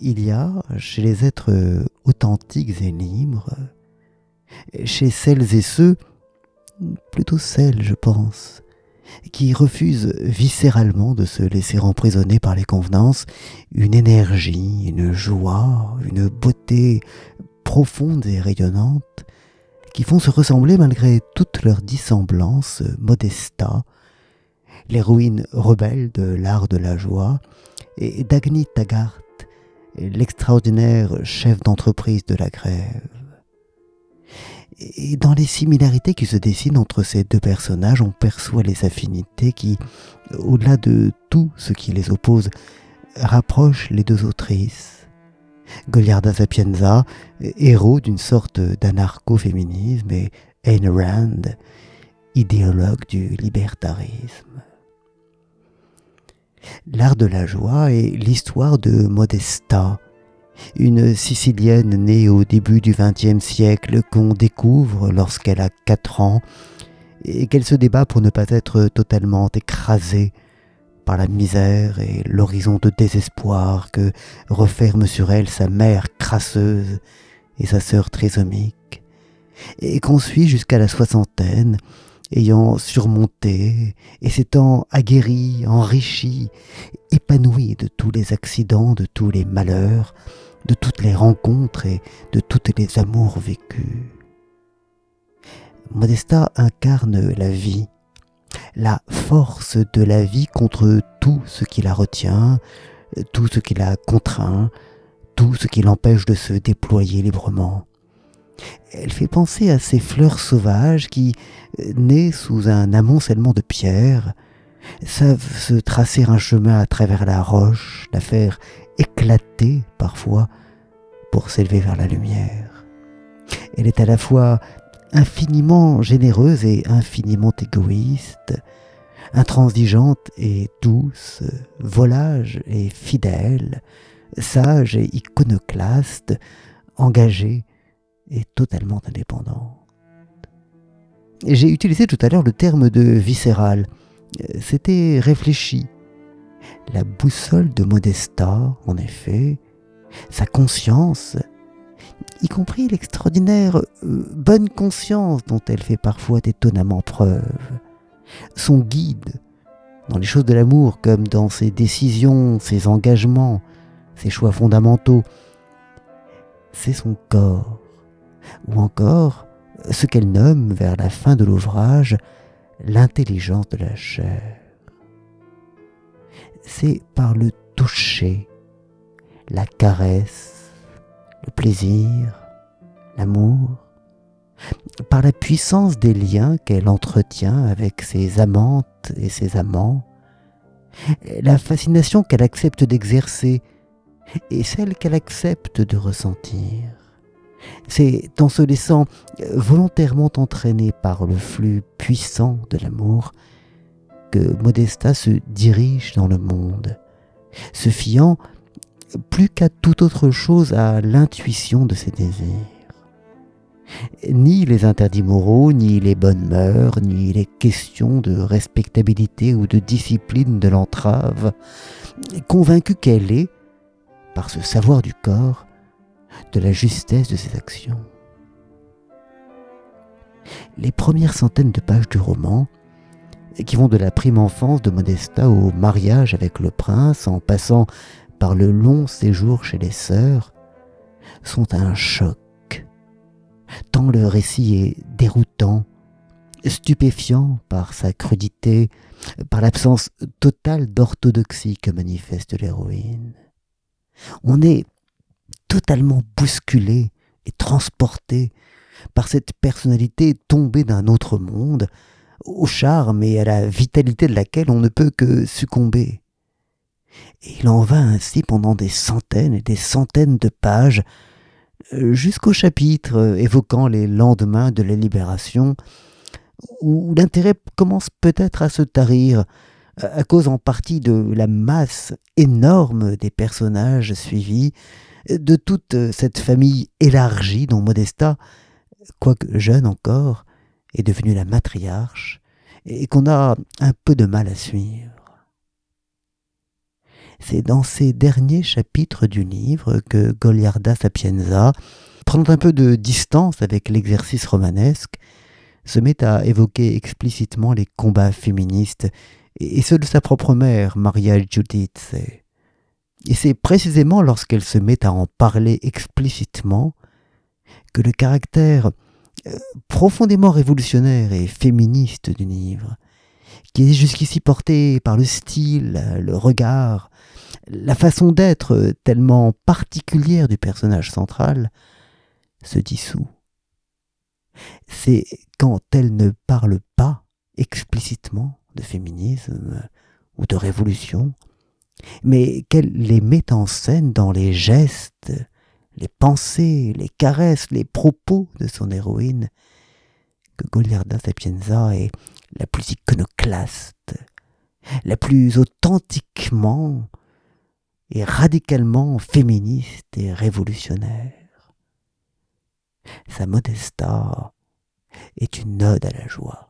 il y a chez les êtres authentiques et libres, chez celles et ceux, plutôt celles je pense, qui refusent viscéralement de se laisser emprisonner par les convenances, une énergie, une joie, une beauté profonde et rayonnante, qui font se ressembler malgré toute leur dissemblance Modesta, l'héroïne rebelle de l'art de la joie, et Dagny Taggart, l'extraordinaire chef d'entreprise de la grève. Et dans les similarités qui se dessinent entre ces deux personnages, on perçoit les affinités qui, au-delà de tout ce qui les oppose, rapprochent les deux autrices. Goliarda Sapienza, héros d'une sorte d'anarcho-féminisme, et Ayn Rand, idéologue du libertarisme. L'art de la joie est l'histoire de Modesta, une Sicilienne née au début du XXe siècle qu'on découvre lorsqu'elle a quatre ans et qu'elle se débat pour ne pas être totalement écrasée par la misère et l'horizon de désespoir que referment sur elle sa mère crasseuse et sa sœur trisomique, et qu'on suit jusqu'à la soixantaine, ayant surmonté et s'étant aguerri, enrichi, épanoui de tous les accidents, de tous les malheurs, de toutes les rencontres et de toutes les amours vécus. Modesta incarne la vie, la force de la vie contre tout ce qui la retient, tout ce qui la contraint, tout ce qui l'empêche de se déployer librement. Elle fait penser à ces fleurs sauvages qui, nées sous un amoncellement de pierres, savent se tracer un chemin à travers la roche, la faire éclater parfois pour s'élever vers la lumière. Elle est à la fois infiniment généreuse et infiniment égoïste, intransigeante et douce, volage et fidèle, sage et iconoclaste, engagée et totalement indépendante. J'ai utilisé tout à l'heure le terme de viscéral. C'était réfléchi. La boussole de Modesta, en effet, sa conscience, y compris l'extraordinaire euh, bonne conscience dont elle fait parfois étonnamment preuve, son guide dans les choses de l'amour comme dans ses décisions, ses engagements, ses choix fondamentaux, c'est son corps, ou encore ce qu'elle nomme vers la fin de l'ouvrage l'intelligence de la chair. C'est par le toucher la caresse, le plaisir, l'amour, par la puissance des liens qu'elle entretient avec ses amantes et ses amants, la fascination qu'elle accepte d'exercer et celle qu'elle accepte de ressentir. C'est en se laissant volontairement entraîner par le flux puissant de l'amour que Modesta se dirige dans le monde, se fiant plus qu'à toute autre chose à l'intuition de ses désirs. Ni les interdits moraux, ni les bonnes mœurs, ni les questions de respectabilité ou de discipline de l'entrave, convaincue qu'elle est, par ce savoir du corps, de la justesse de ses actions. Les premières centaines de pages du roman, qui vont de la prime enfance de Modesta au mariage avec le prince, en passant par le long séjour chez les sœurs, sont un choc, tant le récit est déroutant, stupéfiant par sa crudité, par l'absence totale d'orthodoxie que manifeste l'héroïne. On est totalement bousculé et transporté par cette personnalité tombée d'un autre monde, au charme et à la vitalité de laquelle on ne peut que succomber. Et il en va ainsi pendant des centaines et des centaines de pages, euh, jusqu'au chapitre évoquant les lendemains de la libération, où l'intérêt commence peut-être à se tarir, à cause en partie de la masse énorme des personnages suivis, de toute cette famille élargie dont Modesta, quoique jeune encore, est devenue la matriarche, et qu'on a un peu de mal à suivre c'est dans ces derniers chapitres du livre que Goliarda Sapienza, prenant un peu de distance avec l'exercice romanesque, se met à évoquer explicitement les combats féministes et ceux de sa propre mère, Maria Giudice. Et c'est précisément lorsqu'elle se met à en parler explicitement que le caractère euh, profondément révolutionnaire et féministe du livre, qui est jusqu'ici porté par le style, le regard, la façon d'être tellement particulière du personnage central, se dissout. C'est quand elle ne parle pas explicitement de féminisme ou de révolution, mais qu'elle les met en scène dans les gestes, les pensées, les caresses, les propos de son héroïne, que Goliarda Sapienza est la plus iconoclaste, la plus authentiquement et radicalement féministe et révolutionnaire. Sa Modesta est une ode à la joie.